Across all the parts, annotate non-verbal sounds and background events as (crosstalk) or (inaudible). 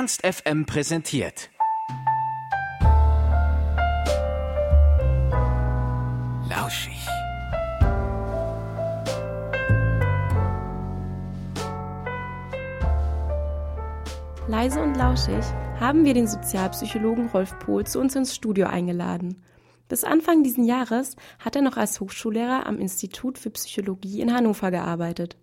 Ernst FM präsentiert. Lauschig. Leise und lauschig haben wir den Sozialpsychologen Rolf Pohl zu uns ins Studio eingeladen. Bis Anfang diesen Jahres hat er noch als Hochschullehrer am Institut für Psychologie in Hannover gearbeitet.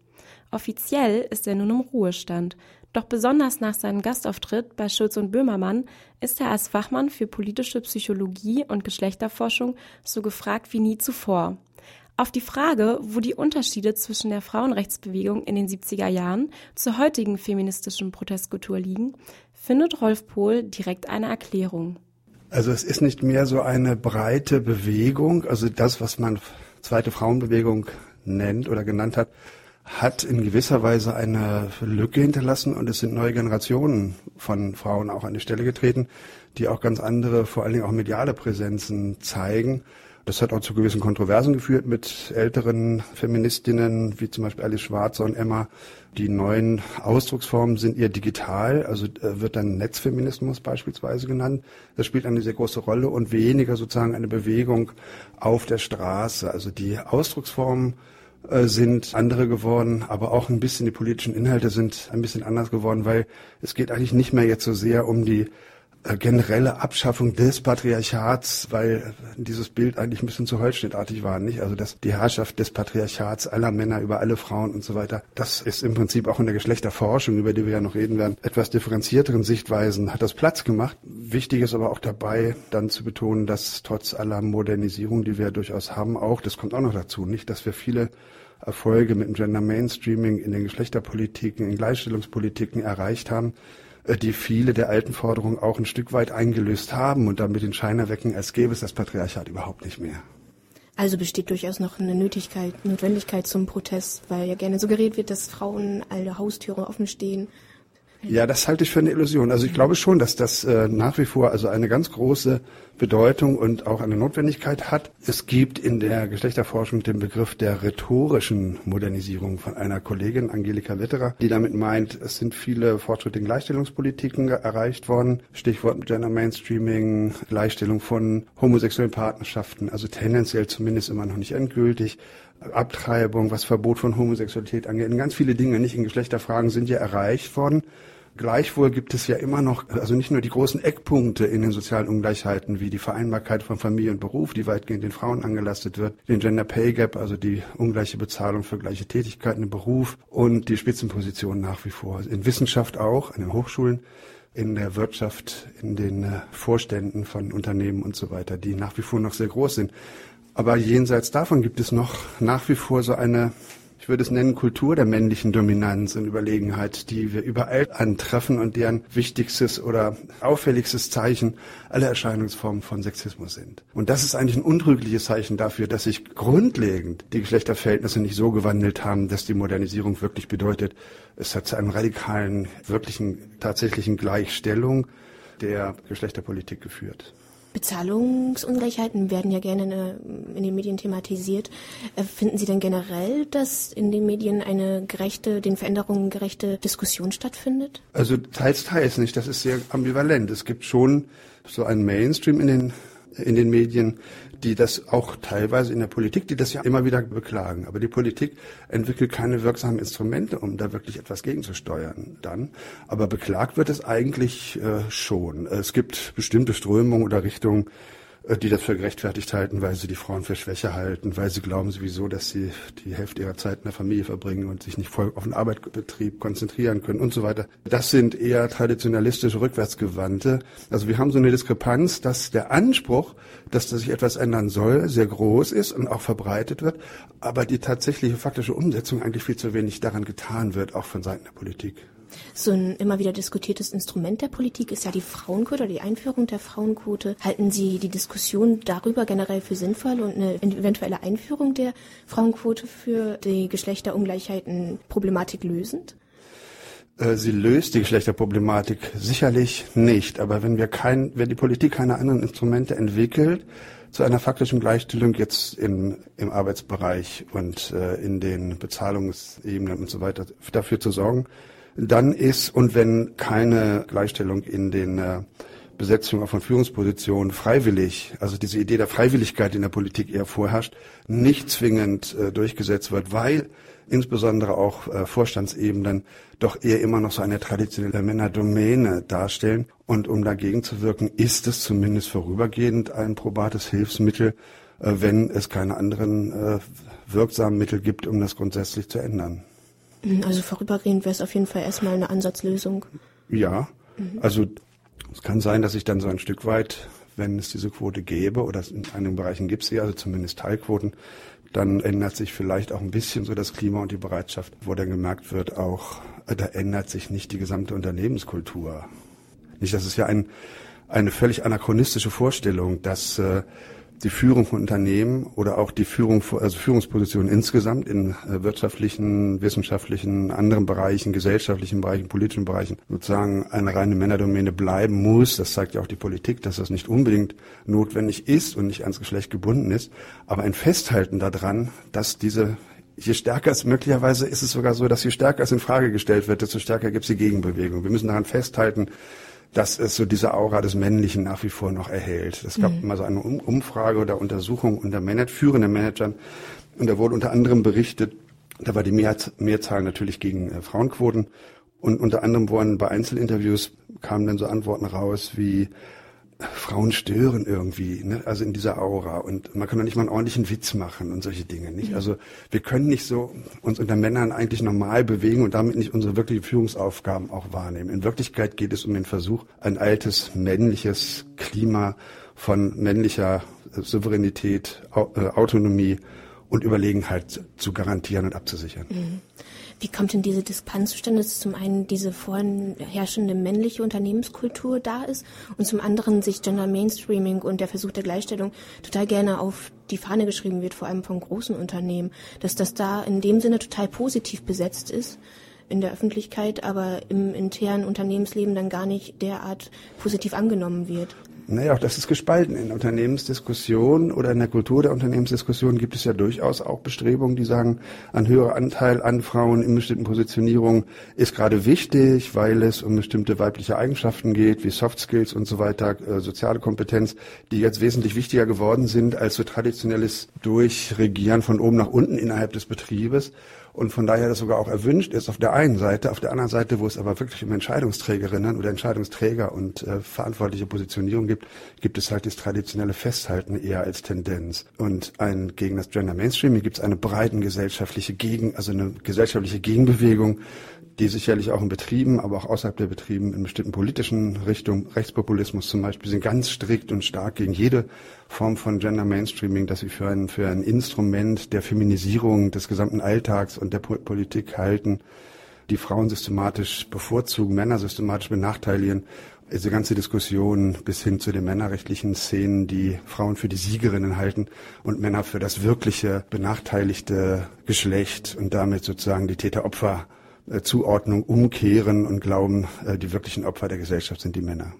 Offiziell ist er nun im Ruhestand, doch besonders nach seinem Gastauftritt bei Schulz und Böhmermann ist er als Fachmann für politische Psychologie und Geschlechterforschung so gefragt wie nie zuvor. Auf die Frage, wo die Unterschiede zwischen der Frauenrechtsbewegung in den 70er Jahren zur heutigen feministischen Protestkultur liegen, findet Rolf Pohl direkt eine Erklärung. Also es ist nicht mehr so eine breite Bewegung, also das, was man zweite Frauenbewegung nennt oder genannt hat, hat in gewisser Weise eine Lücke hinterlassen und es sind neue Generationen von Frauen auch an die Stelle getreten, die auch ganz andere, vor allen Dingen auch mediale Präsenzen zeigen. Das hat auch zu gewissen Kontroversen geführt mit älteren Feministinnen, wie zum Beispiel Alice Schwarzer und Emma. Die neuen Ausdrucksformen sind eher digital, also äh, wird dann Netzfeminismus beispielsweise genannt. Das spielt eine sehr große Rolle und weniger sozusagen eine Bewegung auf der Straße. Also die Ausdrucksformen sind andere geworden, aber auch ein bisschen die politischen Inhalte sind ein bisschen anders geworden, weil es geht eigentlich nicht mehr jetzt so sehr um die äh, generelle Abschaffung des Patriarchats, weil dieses Bild eigentlich ein bisschen zu holzschnittartig war, nicht? Also dass die Herrschaft des Patriarchats aller Männer über alle Frauen und so weiter, das ist im Prinzip auch in der Geschlechterforschung, über die wir ja noch reden werden, etwas differenzierteren Sichtweisen hat das Platz gemacht. Wichtig ist aber auch dabei, dann zu betonen, dass trotz aller Modernisierung, die wir durchaus haben, auch, das kommt auch noch dazu, nicht, dass wir viele Erfolge mit dem Gender Mainstreaming in den Geschlechterpolitiken, in Gleichstellungspolitiken erreicht haben, äh, die viele der alten Forderungen auch ein Stück weit eingelöst haben und damit den Schein erwecken, als gäbe es das Patriarchat überhaupt nicht mehr. Also besteht durchaus noch eine Nötigkeit, Notwendigkeit zum Protest, weil ja gerne suggeriert wird, dass Frauen alle Haustüre offen stehen ja, das halte ich für eine Illusion. Also ich glaube schon, dass das äh, nach wie vor also eine ganz große Bedeutung und auch eine Notwendigkeit hat. Es gibt in der Geschlechterforschung den Begriff der rhetorischen Modernisierung von einer Kollegin, Angelika Wetterer, die damit meint, es sind viele Fortschritte in Gleichstellungspolitiken erreicht worden. Stichwort Gender Mainstreaming, Gleichstellung von homosexuellen Partnerschaften, also tendenziell zumindest immer noch nicht endgültig. Abtreibung, was Verbot von Homosexualität angeht. Ganz viele Dinge, nicht in Geschlechterfragen, sind ja erreicht worden. Gleichwohl gibt es ja immer noch, also nicht nur die großen Eckpunkte in den sozialen Ungleichheiten, wie die Vereinbarkeit von Familie und Beruf, die weitgehend den Frauen angelastet wird, den Gender Pay Gap, also die ungleiche Bezahlung für gleiche Tätigkeiten im Beruf und die Spitzenpositionen nach wie vor. In Wissenschaft auch, an den Hochschulen, in der Wirtschaft, in den äh, Vorständen von Unternehmen und so weiter, die nach wie vor noch sehr groß sind. Aber jenseits davon gibt es noch nach wie vor so eine, ich würde es nennen, Kultur der männlichen Dominanz und Überlegenheit, die wir überall antreffen und deren wichtigstes oder auffälligstes Zeichen alle Erscheinungsformen von Sexismus sind. Und das ist eigentlich ein untrügliches Zeichen dafür, dass sich grundlegend die Geschlechterverhältnisse nicht so gewandelt haben, dass die Modernisierung wirklich bedeutet, es hat zu einem radikalen, wirklichen, tatsächlichen Gleichstellung der Geschlechterpolitik geführt. Bezahlungsungleichheiten werden ja gerne in den Medien thematisiert. Äh, finden Sie denn generell, dass in den Medien eine gerechte, den Veränderungen gerechte Diskussion stattfindet? Also teils, teils nicht. Das ist sehr ambivalent. Es gibt schon so einen Mainstream in den in den Medien, die das auch teilweise in der Politik, die das ja immer wieder beklagen. Aber die Politik entwickelt keine wirksamen Instrumente, um da wirklich etwas gegenzusteuern dann. Aber beklagt wird es eigentlich äh, schon. Es gibt bestimmte Strömungen oder Richtungen, die das für gerechtfertigt halten, weil sie die Frauen für schwächer halten, weil sie glauben sowieso, dass sie die Hälfte ihrer Zeit in der Familie verbringen und sich nicht voll auf den Arbeitsbetrieb konzentrieren können und so weiter. Das sind eher traditionalistische, rückwärtsgewandte. Also wir haben so eine Diskrepanz, dass der Anspruch, dass da sich etwas ändern soll, sehr groß ist und auch verbreitet wird, aber die tatsächliche faktische Umsetzung eigentlich viel zu wenig daran getan wird, auch von Seiten der Politik. So ein immer wieder diskutiertes Instrument der Politik ist ja die Frauenquote oder die Einführung der Frauenquote. Halten Sie die Diskussion darüber generell für sinnvoll und eine eventuelle Einführung der Frauenquote für die Geschlechterungleichheiten Problematik lösend? Äh, sie löst die Geschlechterproblematik sicherlich nicht. Aber wenn wir kein, wenn die Politik keine anderen Instrumente entwickelt, zu einer faktischen Gleichstellung jetzt im, im Arbeitsbereich und äh, in den Bezahlungsebenen und so weiter dafür zu sorgen, dann ist und wenn keine Gleichstellung in den äh, Besetzung auch von Führungspositionen freiwillig, also diese Idee der Freiwilligkeit in der Politik eher vorherrscht, nicht zwingend äh, durchgesetzt wird, weil insbesondere auch äh, Vorstandsebenen doch eher immer noch so eine traditionelle Männerdomäne darstellen. Und um dagegen zu wirken, ist es zumindest vorübergehend ein probates Hilfsmittel, äh, wenn es keine anderen äh, wirksamen Mittel gibt, um das grundsätzlich zu ändern. Also vorübergehend wäre es auf jeden Fall erstmal eine Ansatzlösung. Ja, mhm. also es kann sein, dass sich dann so ein Stück weit, wenn es diese Quote gäbe, oder in einigen Bereichen gibt es sie, also zumindest Teilquoten, dann ändert sich vielleicht auch ein bisschen so das Klima und die Bereitschaft, wo dann gemerkt wird, auch äh, da ändert sich nicht die gesamte Unternehmenskultur. Nicht, das ist ja ein, eine völlig anachronistische Vorstellung, dass äh, die Führung von Unternehmen oder auch die Führung, also Führungspositionen insgesamt in äh, wirtschaftlichen, wissenschaftlichen, anderen Bereichen, gesellschaftlichen Bereichen, politischen Bereichen sozusagen eine reine Männerdomäne bleiben muss. Das zeigt ja auch die Politik, dass das nicht unbedingt notwendig ist und nicht ans Geschlecht gebunden ist. Aber ein Festhalten daran, dass diese je stärker es möglicherweise ist es sogar so, dass je stärker es in Frage gestellt wird, desto stärker gibt es die Gegenbewegung. Wir müssen daran festhalten, dass es so diese Aura des Männlichen nach wie vor noch erhält. Es gab mhm. mal so eine Umfrage oder Untersuchung unter Manage, führenden Managern und da wurde unter anderem berichtet, da war die Mehrzahl natürlich gegen äh, Frauenquoten und unter anderem wurden bei Einzelinterviews kamen dann so Antworten raus wie Frauen stören irgendwie, ne? also in dieser Aura und man kann doch nicht mal einen ordentlichen Witz machen und solche Dinge, nicht? Also wir können nicht so uns unter Männern eigentlich normal bewegen und damit nicht unsere wirklichen Führungsaufgaben auch wahrnehmen. In Wirklichkeit geht es um den Versuch, ein altes männliches Klima von männlicher Souveränität, äh, Autonomie und Überlegenheit zu garantieren und abzusichern. Mhm. Wie kommt denn diese Diskrepanz zustande, dass zum einen diese vorhin herrschende männliche Unternehmenskultur da ist und zum anderen sich Gender Mainstreaming und der Versuch der Gleichstellung total gerne auf die Fahne geschrieben wird, vor allem von großen Unternehmen, dass das da in dem Sinne total positiv besetzt ist in der Öffentlichkeit, aber im internen Unternehmensleben dann gar nicht derart positiv angenommen wird. Naja, auch das ist gespalten. In Unternehmensdiskussionen oder in der Kultur der Unternehmensdiskussion gibt es ja durchaus auch Bestrebungen, die sagen, ein höherer Anteil an Frauen in bestimmten Positionierungen ist gerade wichtig, weil es um bestimmte weibliche Eigenschaften geht, wie Soft Skills und so weiter, äh, soziale Kompetenz, die jetzt wesentlich wichtiger geworden sind als so traditionelles Durchregieren von oben nach unten innerhalb des Betriebes und von daher das sogar auch erwünscht ist auf der einen Seite, auf der anderen Seite, wo es aber wirklich um Entscheidungsträgerinnen oder Entscheidungsträger und äh, verantwortliche Positionierung gibt, gibt es halt das traditionelle Festhalten eher als Tendenz. Und ein gegen das Gender Mainstreaming gibt es eine breiten gesellschaftliche Gegen, also eine gesellschaftliche Gegenbewegung, die sicherlich auch in Betrieben, aber auch außerhalb der Betrieben in bestimmten politischen Richtungen, Rechtspopulismus zum Beispiel, sind ganz strikt und stark gegen jede Form von Gender Mainstreaming, das sie für ein, für ein Instrument der Feminisierung des gesamten Alltags und der Politik halten, die Frauen systematisch bevorzugen, Männer systematisch benachteiligen. Diese ganze Diskussion bis hin zu den männerrechtlichen Szenen, die Frauen für die Siegerinnen halten und Männer für das wirkliche benachteiligte Geschlecht und damit sozusagen die Täter-Opfer äh, Zuordnung umkehren und glauben, äh, die wirklichen Opfer der Gesellschaft sind die Männer.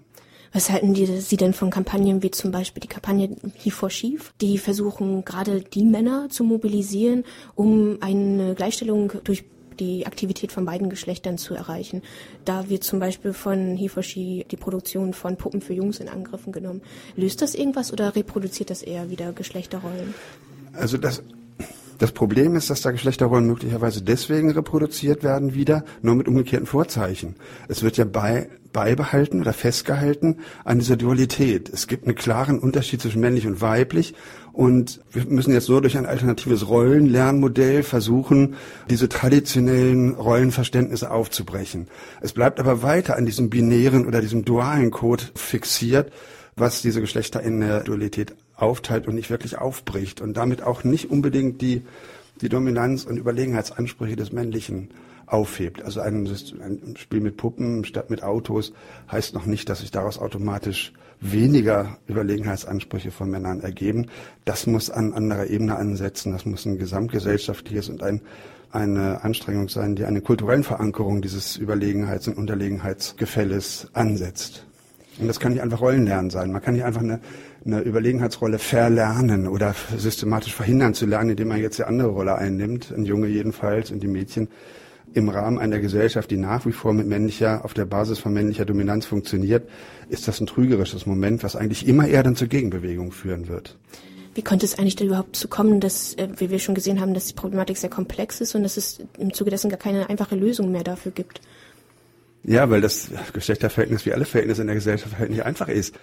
Was halten die, Sie denn von Kampagnen wie zum Beispiel die Kampagne He for Chief, die versuchen gerade die Männer zu mobilisieren, um eine Gleichstellung durch die Aktivität von beiden Geschlechtern zu erreichen. Da wird zum Beispiel von She die Produktion von Puppen für Jungs in Angriffen genommen. Löst das irgendwas oder reproduziert das eher wieder Geschlechterrollen? Also das das Problem ist, dass da Geschlechterrollen möglicherweise deswegen reproduziert werden wieder, nur mit umgekehrten Vorzeichen. Es wird ja bei, beibehalten oder festgehalten an dieser Dualität. Es gibt einen klaren Unterschied zwischen männlich und weiblich und wir müssen jetzt nur durch ein alternatives Rollenlernmodell versuchen, diese traditionellen Rollenverständnisse aufzubrechen. Es bleibt aber weiter an diesem binären oder diesem dualen Code fixiert, was diese Geschlechter in der Dualität aufteilt und nicht wirklich aufbricht und damit auch nicht unbedingt die, die Dominanz und Überlegenheitsansprüche des Männlichen aufhebt. Also ein, ein, Spiel mit Puppen statt mit Autos heißt noch nicht, dass sich daraus automatisch weniger Überlegenheitsansprüche von Männern ergeben. Das muss an anderer Ebene ansetzen. Das muss ein gesamtgesellschaftliches und ein, eine Anstrengung sein, die eine kulturelle Verankerung dieses Überlegenheits- und Unterlegenheitsgefälles ansetzt. Und das kann nicht einfach Rollenlernen sein. Man kann nicht einfach eine eine Überlegenheitsrolle verlernen oder systematisch verhindern zu lernen, indem man jetzt die andere Rolle einnimmt, ein Junge jedenfalls und die Mädchen im Rahmen einer Gesellschaft, die nach wie vor mit männlicher, auf der Basis von männlicher Dominanz funktioniert, ist das ein trügerisches Moment, was eigentlich immer eher dann zur Gegenbewegung führen wird. Wie konnte es eigentlich überhaupt zu kommen, dass, äh, wie wir schon gesehen haben, dass die Problematik sehr komplex ist und dass es im Zuge dessen gar keine einfache Lösung mehr dafür gibt? Ja, weil das Geschlechterverhältnis wie alle Verhältnisse in der Gesellschaft halt nicht einfach ist.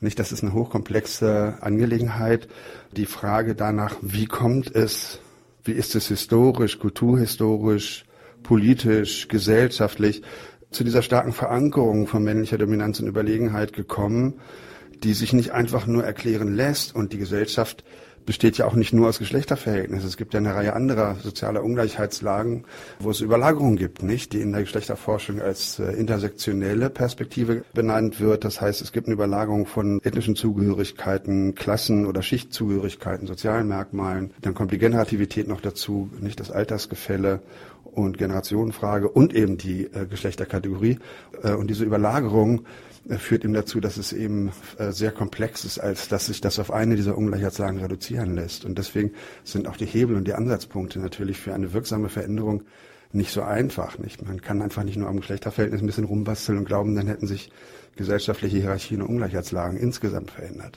Nicht, das ist eine hochkomplexe Angelegenheit. Die Frage danach, wie kommt es, wie ist es historisch, kulturhistorisch, politisch, gesellschaftlich zu dieser starken Verankerung von männlicher Dominanz und Überlegenheit gekommen, die sich nicht einfach nur erklären lässt und die Gesellschaft besteht ja auch nicht nur aus Geschlechterverhältnissen. Es gibt ja eine Reihe anderer sozialer Ungleichheitslagen, wo es Überlagerungen gibt, nicht, die in der Geschlechterforschung als äh, intersektionelle Perspektive benannt wird. Das heißt, es gibt eine Überlagerung von ethnischen Zugehörigkeiten, Klassen- oder Schichtzugehörigkeiten, sozialen Merkmalen. Dann kommt die Generativität noch dazu, nicht das Altersgefälle und Generationenfrage und eben die äh, Geschlechterkategorie. Äh, und diese Überlagerung führt eben dazu, dass es eben äh, sehr komplex ist, als dass sich das auf eine dieser Ungleichheitslagen reduzieren lässt. Und deswegen sind auch die Hebel und die Ansatzpunkte natürlich für eine wirksame Veränderung nicht so einfach. Nicht? Man kann einfach nicht nur am Geschlechterverhältnis ein bisschen rumbasteln und glauben, dann hätten sich gesellschaftliche Hierarchien und Ungleichheitslagen insgesamt verändert.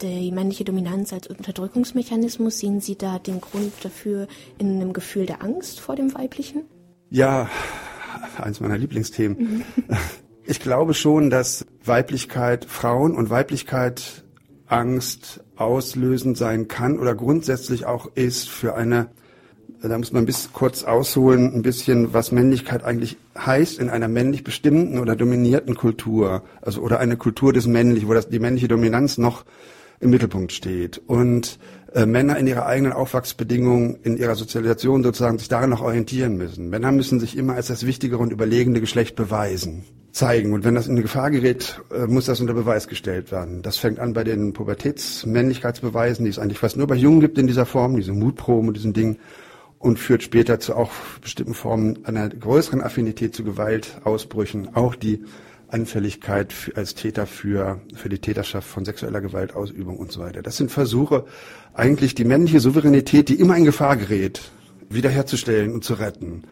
Die männliche Dominanz als Unterdrückungsmechanismus, sehen Sie da den Grund dafür in einem Gefühl der Angst vor dem Weiblichen? Ja, eins meiner Lieblingsthemen. (laughs) Ich glaube schon, dass Weiblichkeit, Frauen und Weiblichkeit Angst auslösend sein kann oder grundsätzlich auch ist für eine, da muss man bis kurz ausholen, ein bisschen, was Männlichkeit eigentlich heißt in einer männlich bestimmten oder dominierten Kultur, also oder eine Kultur des Männlichen, wo das, die männliche Dominanz noch im Mittelpunkt steht und äh, Männer in ihrer eigenen Aufwachsbedingungen, in ihrer Sozialisation sozusagen sich daran noch orientieren müssen. Männer müssen sich immer als das wichtigere und überlegende Geschlecht beweisen zeigen. Und wenn das in Gefahr gerät, äh, muss das unter Beweis gestellt werden. Das fängt an bei den Pubertätsmännlichkeitsbeweisen, die es eigentlich fast nur bei Jungen gibt in dieser Form, diese Mutproben und diesen Dingen, und führt später zu auch bestimmten Formen einer größeren Affinität zu Gewaltausbrüchen, auch die Anfälligkeit als Täter für, für die Täterschaft von sexueller Gewaltausübung und so weiter. Das sind Versuche, eigentlich die männliche Souveränität, die immer in Gefahr gerät, wiederherzustellen und zu retten.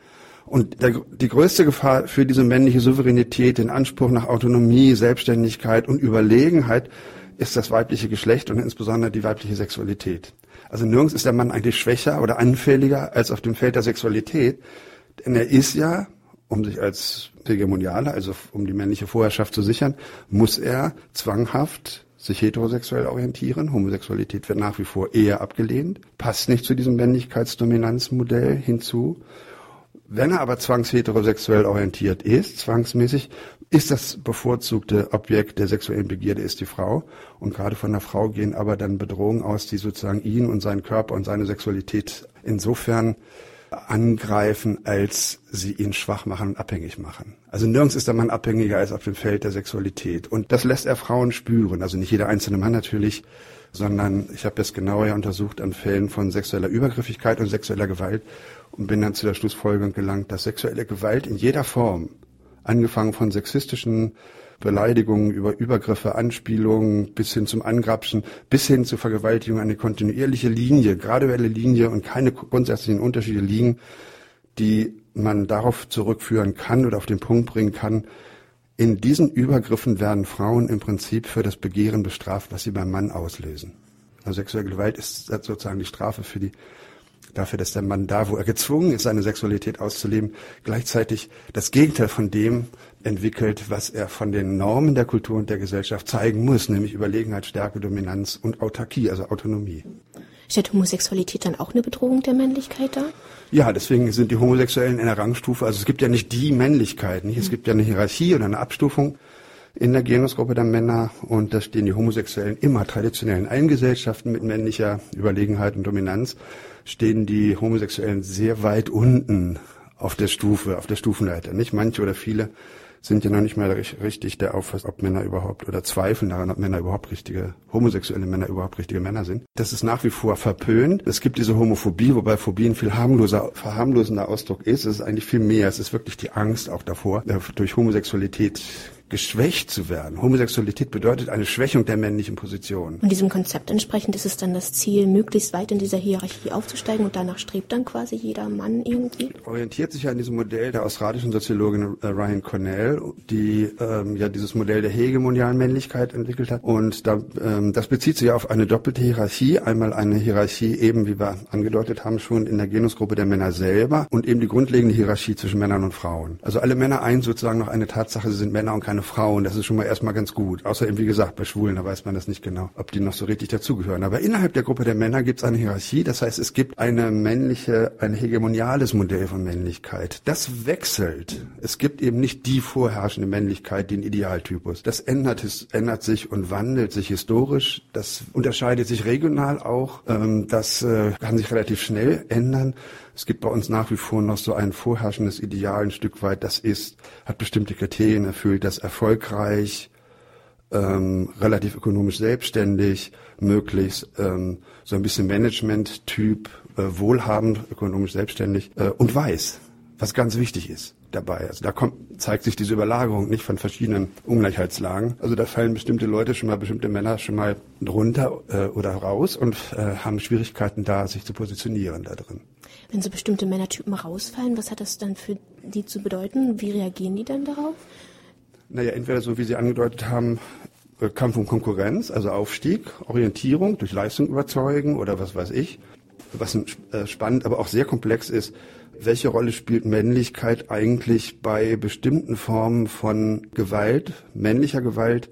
Und der, die größte Gefahr für diese männliche Souveränität, den Anspruch nach Autonomie, Selbstständigkeit und Überlegenheit ist das weibliche Geschlecht und insbesondere die weibliche Sexualität. Also nirgends ist der Mann eigentlich schwächer oder anfälliger als auf dem Feld der Sexualität. Denn er ist ja, um sich als Hegemonialer, also um die männliche Vorherrschaft zu sichern, muss er zwanghaft sich heterosexuell orientieren. Homosexualität wird nach wie vor eher abgelehnt, passt nicht zu diesem Männlichkeitsdominanzmodell hinzu. Wenn er aber zwangsheterosexuell orientiert ist, zwangsmäßig, ist das bevorzugte Objekt der sexuellen Begierde ist die Frau. Und gerade von der Frau gehen aber dann Bedrohungen aus, die sozusagen ihn und seinen Körper und seine Sexualität insofern angreifen, als sie ihn schwach machen und abhängig machen. Also nirgends ist der Mann abhängiger als auf dem Feld der Sexualität. Und das lässt er Frauen spüren. Also nicht jeder einzelne Mann natürlich, sondern ich habe das genauer untersucht an Fällen von sexueller Übergriffigkeit und sexueller Gewalt und bin dann zu der Schlussfolgerung gelangt, dass sexuelle Gewalt in jeder Form, angefangen von sexistischen Beleidigungen über Übergriffe, Anspielungen bis hin zum Angrapschen, bis hin zur Vergewaltigung eine kontinuierliche Linie, graduelle Linie und keine grundsätzlichen Unterschiede liegen, die man darauf zurückführen kann oder auf den Punkt bringen kann, in diesen Übergriffen werden Frauen im Prinzip für das Begehren bestraft, was sie beim Mann auslösen. Also sexuelle Gewalt ist sozusagen die Strafe für die dafür, dass der Mann da, wo er gezwungen ist, seine Sexualität auszuleben, gleichzeitig das Gegenteil von dem entwickelt, was er von den Normen der Kultur und der Gesellschaft zeigen muss, nämlich Überlegenheit, Stärke, Dominanz und Autarkie, also Autonomie. Stellt Homosexualität dann auch eine Bedrohung der Männlichkeit dar? Ja, deswegen sind die Homosexuellen in der Rangstufe, also es gibt ja nicht die Männlichkeit, nicht? es gibt ja eine Hierarchie oder eine Abstufung in der Genusgruppe der Männer und da stehen die Homosexuellen immer traditionell in allen Gesellschaften mit männlicher Überlegenheit und Dominanz stehen die Homosexuellen sehr weit unten auf der Stufe, auf der Stufenleiter. Nicht manche oder viele sind ja noch nicht mal richtig der Auffassung, ob Männer überhaupt oder zweifeln daran, ob Männer überhaupt richtige, homosexuelle Männer überhaupt richtige Männer sind. Das ist nach wie vor verpönt. Es gibt diese Homophobie, wobei Phobie ein viel harmloser, verharmlosender Ausdruck ist. Es ist eigentlich viel mehr. Es ist wirklich die Angst auch davor, äh, durch Homosexualität geschwächt zu werden. Homosexualität bedeutet eine Schwächung der männlichen Position. Und diesem Konzept entsprechend ist es dann das Ziel, möglichst weit in dieser Hierarchie aufzusteigen und danach strebt dann quasi jeder Mann irgendwie? Orientiert sich ja an diesem Modell der australischen Soziologin äh, Ryan Cornell, die ähm, ja dieses Modell der hegemonialen Männlichkeit entwickelt hat. Und da, ähm, das bezieht sich auf eine doppelte Hierarchie. Einmal eine Hierarchie eben, wie wir angedeutet haben, schon in der Genusgruppe der Männer selber und eben die grundlegende Hierarchie zwischen Männern und Frauen. Also alle Männer eins sozusagen noch eine Tatsache, sie sind Männer und keine Frauen. Das ist schon mal erstmal ganz gut. Außer eben, wie gesagt, bei Schwulen, da weiß man das nicht genau, ob die noch so richtig dazugehören. Aber innerhalb der Gruppe der Männer gibt es eine Hierarchie. Das heißt, es gibt eine männliche, ein hegemoniales Modell von Männlichkeit. Das wechselt. Es gibt eben nicht die vorherrschende Männlichkeit, den Idealtypus. Das ändert, ändert sich und wandelt sich historisch. Das unterscheidet sich regional auch. Ähm, das äh, kann sich relativ schnell ändern. Es gibt bei uns nach wie vor noch so ein vorherrschendes Ideal ein Stück weit. Das ist, hat bestimmte Kriterien erfüllt, das erfolgreich, ähm, relativ ökonomisch selbstständig, möglichst ähm, so ein bisschen Management-Typ, äh, wohlhabend, ökonomisch selbstständig äh, und weiß, was ganz wichtig ist dabei. Also da kommt, zeigt sich diese Überlagerung nicht von verschiedenen Ungleichheitslagen. Also da fallen bestimmte Leute schon mal, bestimmte Männer schon mal drunter äh, oder raus und äh, haben Schwierigkeiten da, sich zu positionieren da drin. Wenn so bestimmte Männertypen rausfallen, was hat das dann für die zu bedeuten? Wie reagieren die dann darauf? Naja, entweder so wie Sie angedeutet haben, äh, Kampf um Konkurrenz, also Aufstieg, Orientierung, durch Leistung überzeugen oder was weiß ich. Was äh, spannend, aber auch sehr komplex ist, welche Rolle spielt Männlichkeit eigentlich bei bestimmten Formen von Gewalt, männlicher Gewalt,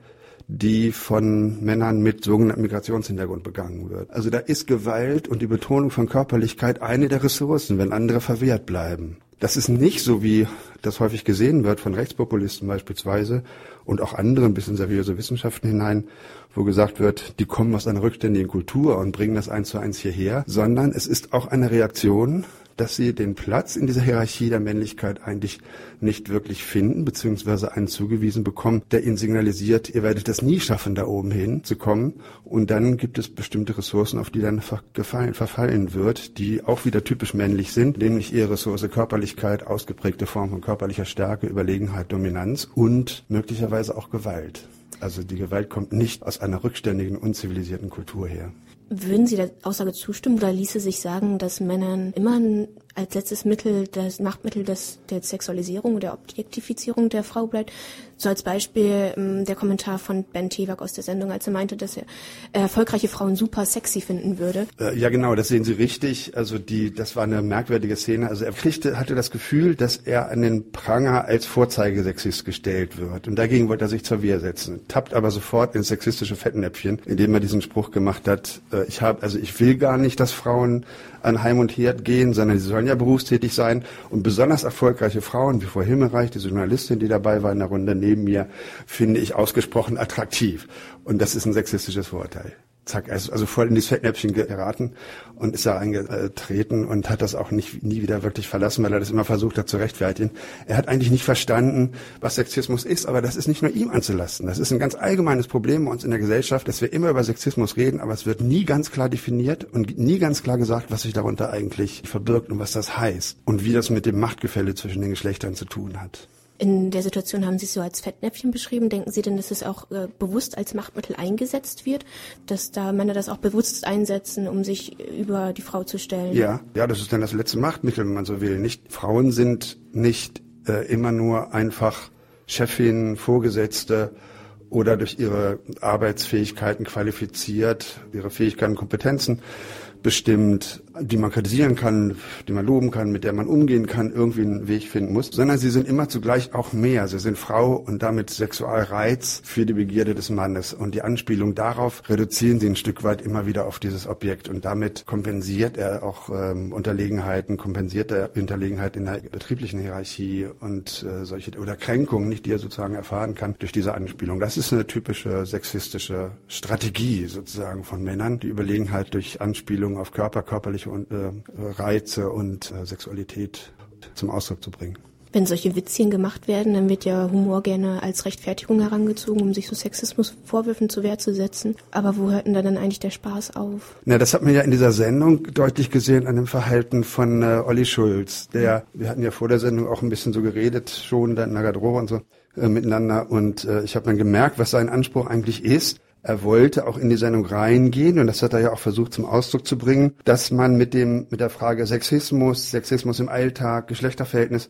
die von Männern mit sogenanntem Migrationshintergrund begangen wird. Also da ist Gewalt und die Betonung von Körperlichkeit eine der Ressourcen, wenn andere verwehrt bleiben. Das ist nicht so, wie das häufig gesehen wird von Rechtspopulisten beispielsweise und auch anderen bis in seriöse Wissenschaften hinein, wo gesagt wird, die kommen aus einer rückständigen Kultur und bringen das eins zu eins hierher, sondern es ist auch eine Reaktion dass sie den Platz in dieser Hierarchie der Männlichkeit eigentlich nicht wirklich finden, beziehungsweise einen zugewiesen bekommen, der ihnen signalisiert, ihr werdet das nie schaffen, da oben hin zu kommen. Und dann gibt es bestimmte Ressourcen, auf die dann gefallen, verfallen wird, die auch wieder typisch männlich sind, nämlich ihre Ressource Körperlichkeit, ausgeprägte Form von körperlicher Stärke, Überlegenheit, Dominanz und möglicherweise auch Gewalt. Also die Gewalt kommt nicht aus einer rückständigen, unzivilisierten Kultur her. Würden Sie der Aussage zustimmen oder ließe sich sagen, dass Männern immer als letztes Mittel, das Machtmittel des, der Sexualisierung oder der Objektifizierung der Frau bleibt? So als Beispiel ähm, der Kommentar von Ben Tewak aus der Sendung, als er meinte, dass er erfolgreiche Frauen super sexy finden würde. Äh, ja, genau, das sehen Sie richtig. Also die, das war eine merkwürdige Szene. Also er kriegte, hatte das Gefühl, dass er an den Pranger als Vorzeigesexist gestellt wird. Und dagegen wollte er sich zur Wehr setzen. Tappt aber sofort ins sexistische Fettnäpfchen, indem er diesen Spruch gemacht hat, äh, ich habe, also ich will gar nicht, dass Frauen an Heim und Herd gehen, sondern sie sollen ja berufstätig sein. Und besonders erfolgreiche Frauen, wie Frau Himmelreich, die Journalistin, die dabei war in der Runde neben mir, finde ich ausgesprochen attraktiv. Und das ist ein sexistisches Vorurteil zack, ist also voll in dieses Fettnäpfchen geraten und ist da eingetreten und hat das auch nicht, nie wieder wirklich verlassen, weil er das immer versucht hat zu rechtfertigen. Er hat eigentlich nicht verstanden, was Sexismus ist, aber das ist nicht nur ihm anzulasten. Das ist ein ganz allgemeines Problem bei uns in der Gesellschaft, dass wir immer über Sexismus reden, aber es wird nie ganz klar definiert und nie ganz klar gesagt, was sich darunter eigentlich verbirgt und was das heißt und wie das mit dem Machtgefälle zwischen den Geschlechtern zu tun hat. In der Situation haben Sie es so als Fettnäpfchen beschrieben. Denken Sie denn, dass es auch äh, bewusst als Machtmittel eingesetzt wird, dass da Männer das auch bewusst einsetzen, um sich über die Frau zu stellen? Ja, ja, das ist dann das letzte Machtmittel, wenn man so will. Nicht Frauen sind nicht äh, immer nur einfach Chefin, Vorgesetzte oder durch ihre Arbeitsfähigkeiten qualifiziert, ihre Fähigkeiten, Kompetenzen, bestimmt, die man kritisieren kann, die man loben kann, mit der man umgehen kann, irgendwie einen Weg finden muss, sondern sie sind immer zugleich auch mehr. Sie sind Frau und damit Sexualreiz für die Begierde des Mannes. Und die Anspielung darauf reduzieren sie ein Stück weit immer wieder auf dieses Objekt. Und damit kompensiert er auch ähm, Unterlegenheiten, kompensiert er Unterlegenheit in der betrieblichen Hierarchie und äh, solche oder Kränkungen, nicht die er sozusagen erfahren kann durch diese Anspielung. Das ist eine typische sexistische Strategie sozusagen von Männern, die Überlegenheit durch Anspielung Anspielung auf Körper, körperliche äh, Reize und äh, Sexualität zum Ausdruck zu bringen. Wenn solche Witzchen gemacht werden, dann wird ja Humor gerne als Rechtfertigung herangezogen, um sich so Sexismusvorwürfen zur Wehr zu setzen. Aber wo hört denn da dann eigentlich der Spaß auf? Na, das hat man ja in dieser Sendung deutlich gesehen an dem Verhalten von äh, Olli Schulz. Der, wir hatten ja vor der Sendung auch ein bisschen so geredet, schon da in der Garderobe und so äh, miteinander. Und äh, ich habe dann gemerkt, was sein Anspruch eigentlich ist. Er wollte auch in die Sendung reingehen und das hat er ja auch versucht zum Ausdruck zu bringen, dass man mit dem mit der Frage Sexismus, Sexismus im Alltag, Geschlechterverhältnis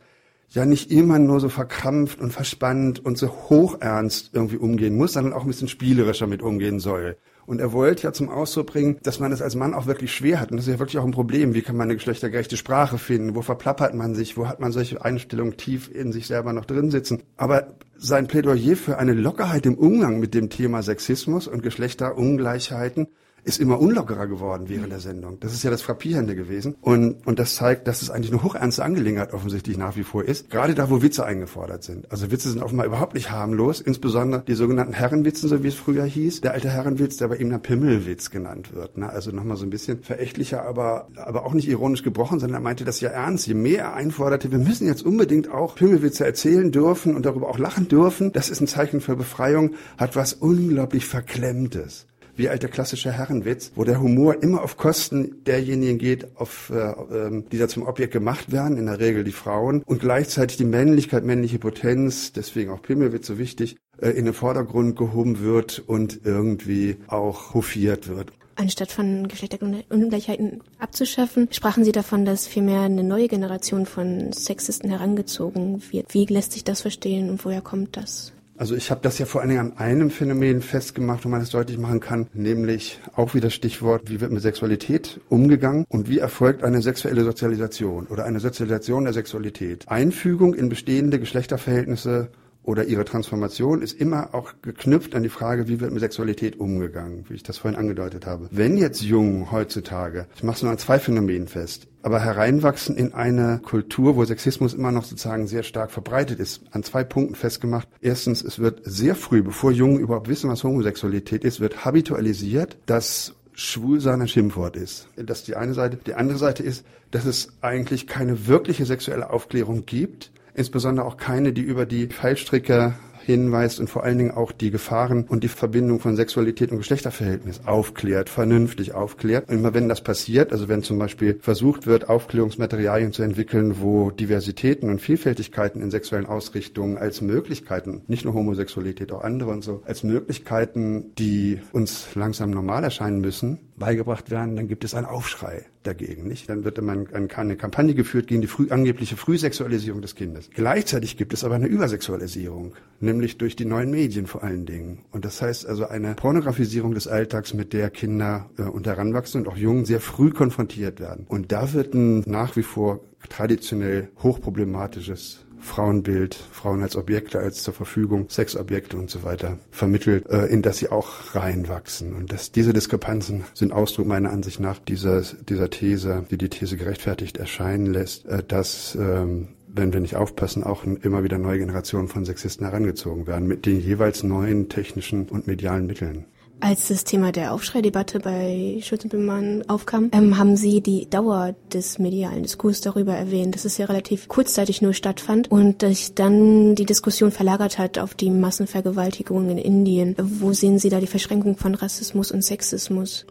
ja nicht immer nur so verkrampft und verspannt und so hochernst irgendwie umgehen muss, sondern auch ein bisschen spielerischer mit umgehen soll. Und er wollte ja zum Ausdruck bringen, dass man es als Mann auch wirklich schwer hat. Und das ist ja wirklich auch ein Problem. Wie kann man eine geschlechtergerechte Sprache finden? Wo verplappert man sich? Wo hat man solche Einstellungen tief in sich selber noch drin sitzen? Aber sein Plädoyer für eine Lockerheit im Umgang mit dem Thema Sexismus und Geschlechterungleichheiten ist immer unlockerer geworden während der Sendung. Das ist ja das Frappierende gewesen. Und, und das zeigt, dass es eigentlich eine hochernste Angelegenheit offensichtlich nach wie vor ist. Gerade da, wo Witze eingefordert sind. Also Witze sind offenbar überhaupt nicht harmlos. Insbesondere die sogenannten Herrenwitzen, so wie es früher hieß. Der alte Herrenwitz, der bei ihm der Pimmelwitz genannt wird. Ne? Also nochmal so ein bisschen verächtlicher, aber, aber auch nicht ironisch gebrochen, sondern er meinte das ja ernst. Je mehr er einforderte, wir müssen jetzt unbedingt auch Pimmelwitze erzählen dürfen und darüber auch lachen dürfen. Das ist ein Zeichen für Befreiung, hat was unglaublich Verklemmtes wie alter klassischer Herrenwitz, wo der Humor immer auf Kosten derjenigen geht, auf, äh, äh, die da zum Objekt gemacht werden, in der Regel die Frauen, und gleichzeitig die Männlichkeit, männliche Potenz, deswegen auch Pimmelwitz so wichtig, äh, in den Vordergrund gehoben wird und irgendwie auch hofiert wird. Anstatt von Geschlechterungleichheiten abzuschaffen, sprachen Sie davon, dass vielmehr eine neue Generation von Sexisten herangezogen wird. Wie lässt sich das verstehen und woher kommt das? Also ich habe das ja vor allen Dingen an einem Phänomen festgemacht, wo man es deutlich machen kann, nämlich auch wieder Stichwort, wie wird mit Sexualität umgegangen und wie erfolgt eine sexuelle Sozialisation oder eine Sozialisation der Sexualität. Einfügung in bestehende Geschlechterverhältnisse oder ihre Transformation ist immer auch geknüpft an die Frage, wie wird mit Sexualität umgegangen, wie ich das vorhin angedeutet habe. Wenn jetzt Jungen heutzutage, ich mache es nur an zwei Phänomenen fest, aber hereinwachsen in eine Kultur, wo Sexismus immer noch sozusagen sehr stark verbreitet ist, an zwei Punkten festgemacht. Erstens, es wird sehr früh, bevor Jungen überhaupt wissen, was Homosexualität ist, wird habitualisiert, dass Schwulsein ein Schimpfwort ist. Das ist die eine Seite. Die andere Seite ist, dass es eigentlich keine wirkliche sexuelle Aufklärung gibt, insbesondere auch keine, die über die Fallstricke hinweist und vor allen Dingen auch die Gefahren und die Verbindung von Sexualität und Geschlechterverhältnis aufklärt, vernünftig aufklärt. Und immer wenn das passiert, also wenn zum Beispiel versucht wird, Aufklärungsmaterialien zu entwickeln, wo Diversitäten und Vielfältigkeiten in sexuellen Ausrichtungen als Möglichkeiten, nicht nur Homosexualität, auch andere und so, als Möglichkeiten, die uns langsam normal erscheinen müssen, beigebracht werden, dann gibt es einen Aufschrei dagegen, nicht? Dann wird immer eine Kampagne geführt gegen die früh, angebliche Frühsexualisierung des Kindes. Gleichzeitig gibt es aber eine Übersexualisierung, nämlich durch die neuen Medien vor allen Dingen. Und das heißt also eine Pornografisierung des Alltags, mit der Kinder äh, und heranwachsen und auch Jungen sehr früh konfrontiert werden. Und da wird ein nach wie vor traditionell hochproblematisches Frauenbild, Frauen als Objekte, als zur Verfügung, Sexobjekte und so weiter vermittelt, äh, in das sie auch reinwachsen. Und dass diese Diskrepanzen sind Ausdruck meiner Ansicht nach dieser, dieser These, die die These gerechtfertigt erscheinen lässt, äh, dass ähm, wenn wir nicht aufpassen, auch immer wieder neue Generationen von Sexisten herangezogen werden mit den jeweils neuen technischen und medialen Mitteln. Als das Thema der Aufschreidebatte bei Böhmermann aufkam, ähm, haben Sie die Dauer des medialen Diskurs darüber erwähnt, dass es ja relativ kurzzeitig nur stattfand und sich dann die Diskussion verlagert hat auf die Massenvergewaltigungen in Indien. Wo sehen Sie da die Verschränkung von Rassismus und Sexismus?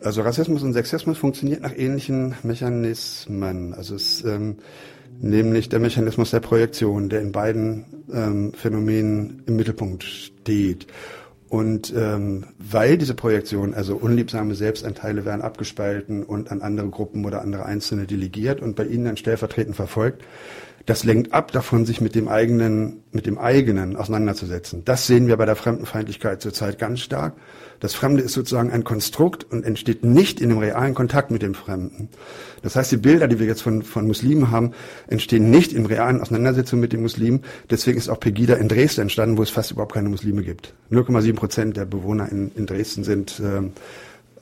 Also Rassismus und Sexismus funktioniert nach ähnlichen Mechanismen. Also es ähm, nämlich der Mechanismus der Projektion, der in beiden ähm, Phänomenen im Mittelpunkt steht. Und ähm, weil diese Projektion, also unliebsame Selbstanteile werden abgespalten und an andere Gruppen oder andere Einzelne delegiert und bei ihnen dann stellvertretend verfolgt, das lenkt ab davon, sich mit dem eigenen, mit dem eigenen auseinanderzusetzen. Das sehen wir bei der Fremdenfeindlichkeit zurzeit ganz stark. Das Fremde ist sozusagen ein Konstrukt und entsteht nicht in dem realen Kontakt mit dem Fremden. Das heißt, die Bilder, die wir jetzt von, von Muslimen haben, entstehen nicht in realen Auseinandersetzungen mit den Muslimen. Deswegen ist auch Pegida in Dresden entstanden, wo es fast überhaupt keine Muslime gibt. 0,7 Prozent der Bewohner in, in Dresden sind ähm,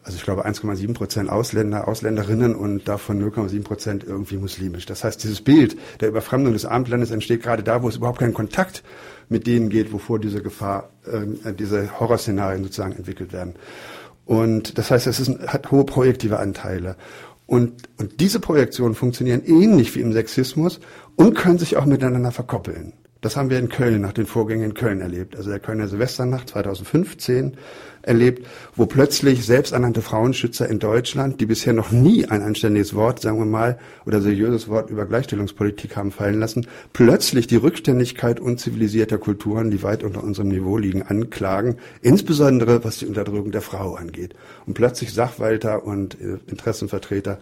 also ich glaube 1,7 Prozent Ausländer, Ausländerinnen und davon 0,7 Prozent irgendwie muslimisch. Das heißt, dieses Bild der Überfremdung des Abendlandes entsteht gerade da, wo es überhaupt keinen Kontakt mit denen geht, wovor diese Gefahr, äh, diese Horrorszenarien sozusagen entwickelt werden. Und das heißt, es ist, hat hohe projektive Anteile. Und, und diese Projektionen funktionieren ähnlich wie im Sexismus und können sich auch miteinander verkoppeln. Das haben wir in Köln nach den Vorgängen in Köln erlebt. Also der Kölner Silvesternacht 2015 erlebt, wo plötzlich selbsternannte Frauenschützer in Deutschland, die bisher noch nie ein anständiges Wort, sagen wir mal, oder seriöses Wort über Gleichstellungspolitik haben fallen lassen, plötzlich die Rückständigkeit unzivilisierter Kulturen, die weit unter unserem Niveau liegen, anklagen, insbesondere was die Unterdrückung der Frau angeht. Und plötzlich Sachwalter und äh, Interessenvertreter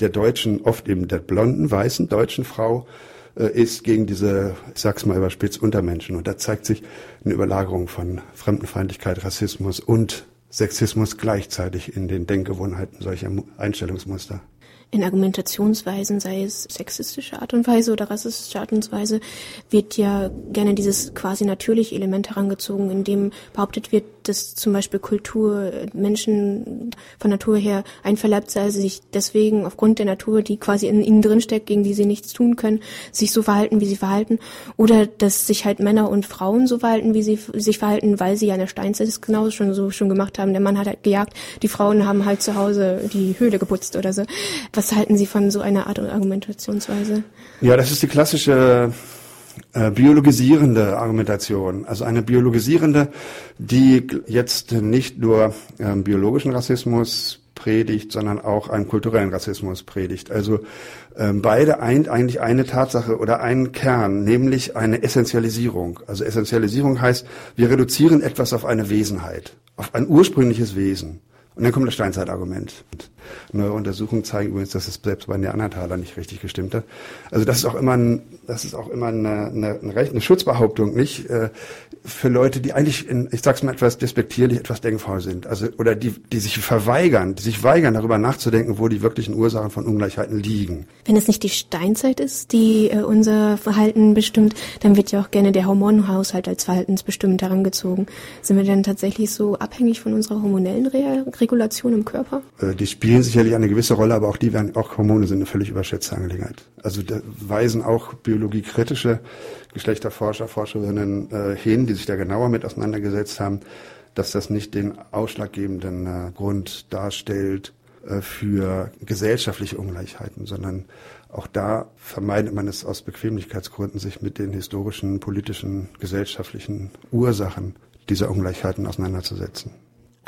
der deutschen, oft eben der blonden, weißen deutschen Frau, ist gegen diese, ich sag's mal überspitzt, Untermenschen. Und da zeigt sich eine Überlagerung von Fremdenfeindlichkeit, Rassismus und Sexismus gleichzeitig in den Denkgewohnheiten solcher Einstellungsmuster in Argumentationsweisen, sei es sexistische Art und Weise oder rassistische Art und Weise, wird ja gerne dieses quasi natürliche Element herangezogen, in dem behauptet wird, dass zum Beispiel Kultur Menschen von Natur her einverleibt sei, sich deswegen aufgrund der Natur, die quasi in ihnen drinsteckt, gegen die sie nichts tun können, sich so verhalten, wie sie verhalten. Oder dass sich halt Männer und Frauen so verhalten, wie sie sich verhalten, weil sie ja in der Steinzeit genauso schon so schon gemacht haben. Der Mann hat halt gejagt, die Frauen haben halt zu Hause die Höhle geputzt oder so. Was halten Sie von so einer Art Argumentationsweise? Ja, das ist die klassische äh, biologisierende Argumentation. Also eine biologisierende, die jetzt nicht nur äh, biologischen Rassismus predigt, sondern auch einen kulturellen Rassismus predigt. Also ähm, beide eint eigentlich eine Tatsache oder einen Kern, nämlich eine Essentialisierung. Also Essentialisierung heißt, wir reduzieren etwas auf eine Wesenheit, auf ein ursprüngliches Wesen. Und dann kommt das Steinzeitargument. Neue Untersuchungen zeigen übrigens, dass es selbst bei Neandertaler nicht richtig gestimmt hat. Also das ist auch immer, ein, das ist auch immer eine, eine, eine, Schutzbehauptung, nicht äh, für Leute, die eigentlich, in, ich sag's mal etwas despektierlich, etwas denkfaul sind. Also oder die, die sich verweigern, die sich weigern, darüber nachzudenken, wo die wirklichen Ursachen von Ungleichheiten liegen. Wenn es nicht die Steinzeit ist, die äh, unser Verhalten bestimmt, dann wird ja auch gerne der Hormonhaushalt als verhaltensbestimmt herangezogen. Sind wir denn tatsächlich so abhängig von unserer hormonellen Re Regulation im Körper? Äh, die spielen sicherlich eine gewisse Rolle, aber auch die werden, auch Hormone sind eine völlig überschätzte Angelegenheit. Also da weisen auch biologiekritische Geschlechterforscher, Forscherinnen äh, hin, die sich da genauer mit auseinandergesetzt haben, dass das nicht den ausschlaggebenden äh, Grund darstellt äh, für gesellschaftliche Ungleichheiten, sondern auch da vermeidet man es aus Bequemlichkeitsgründen, sich mit den historischen, politischen, gesellschaftlichen Ursachen dieser Ungleichheiten auseinanderzusetzen.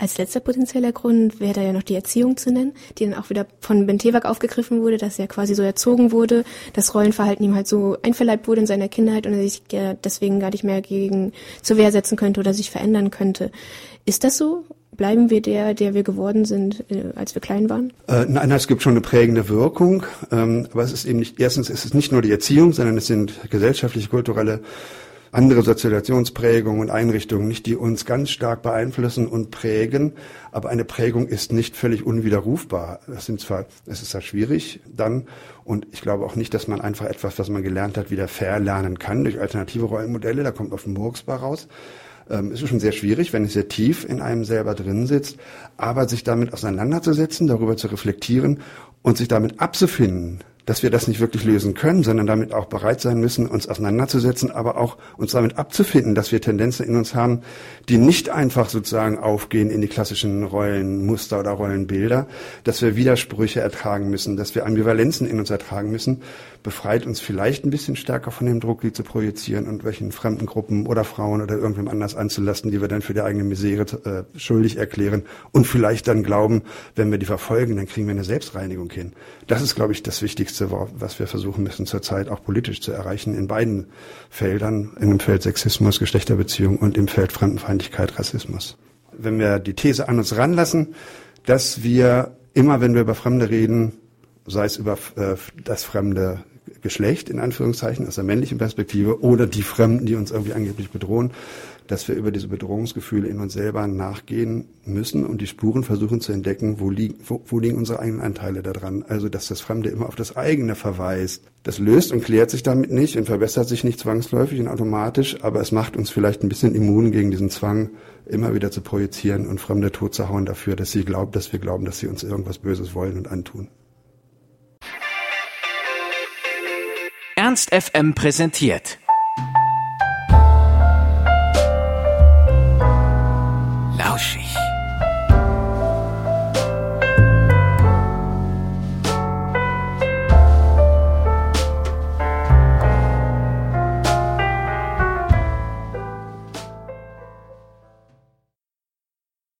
Als letzter potenzieller Grund wäre da ja noch die Erziehung zu nennen, die dann auch wieder von Ben Tewak aufgegriffen wurde, dass er quasi so erzogen wurde, das Rollenverhalten ihm halt so einverleibt wurde in seiner Kindheit und er sich deswegen gar nicht mehr gegen zur Wehr setzen könnte oder sich verändern könnte. Ist das so? Bleiben wir der, der wir geworden sind, äh, als wir klein waren? Äh, nein, es gibt schon eine prägende Wirkung, ähm, aber es ist eben nicht, erstens ist es nicht nur die Erziehung, sondern es sind gesellschaftliche, kulturelle andere Sozialisationsprägungen und Einrichtungen, nicht die uns ganz stark beeinflussen und prägen, aber eine Prägung ist nicht völlig unwiderrufbar. Das sind zwar, es ist zwar schwierig dann und ich glaube auch nicht, dass man einfach etwas, was man gelernt hat, wieder verlernen kann durch alternative Rollenmodelle. Da kommt auf den Murksbar raus. Ähm, es ist schon sehr schwierig, wenn es sehr tief in einem selber drin sitzt, aber sich damit auseinanderzusetzen, darüber zu reflektieren und sich damit abzufinden, dass wir das nicht wirklich lösen können, sondern damit auch bereit sein müssen, uns auseinanderzusetzen, aber auch uns damit abzufinden, dass wir Tendenzen in uns haben, die nicht einfach sozusagen aufgehen in die klassischen Rollenmuster oder Rollenbilder, dass wir Widersprüche ertragen müssen, dass wir Ambivalenzen in uns ertragen müssen, befreit uns vielleicht ein bisschen stärker von dem Druck, die zu projizieren und welchen fremden Gruppen oder Frauen oder irgendwem anders anzulasten, die wir dann für die eigene Misere äh, schuldig erklären und vielleicht dann glauben, wenn wir die verfolgen, dann kriegen wir eine Selbstreinigung hin. Das ist, glaube ich, das Wichtigste, was wir versuchen müssen zurzeit auch politisch zu erreichen in beiden Feldern, in dem Feld Sexismus, Geschlechterbeziehung und im Feld Fremdenfeindlichkeit, Rassismus. Wenn wir die These an uns ranlassen, dass wir immer, wenn wir über Fremde reden, sei es über äh, das fremde Geschlecht, in Anführungszeichen, aus der männlichen Perspektive, oder die Fremden, die uns irgendwie angeblich bedrohen, dass wir über diese Bedrohungsgefühle in uns selber nachgehen müssen und die Spuren versuchen zu entdecken, wo, liegen, wo, wo liegen unsere eigenen Anteile daran. Also, dass das Fremde immer auf das eigene verweist. Das löst und klärt sich damit nicht und verbessert sich nicht zwangsläufig und automatisch, aber es macht uns vielleicht ein bisschen immun gegen diesen Zwang, immer wieder zu projizieren und Fremde totzuhauen dafür, dass sie glaubt, dass wir glauben, dass sie uns irgendwas Böses wollen und antun. Ernst FM präsentiert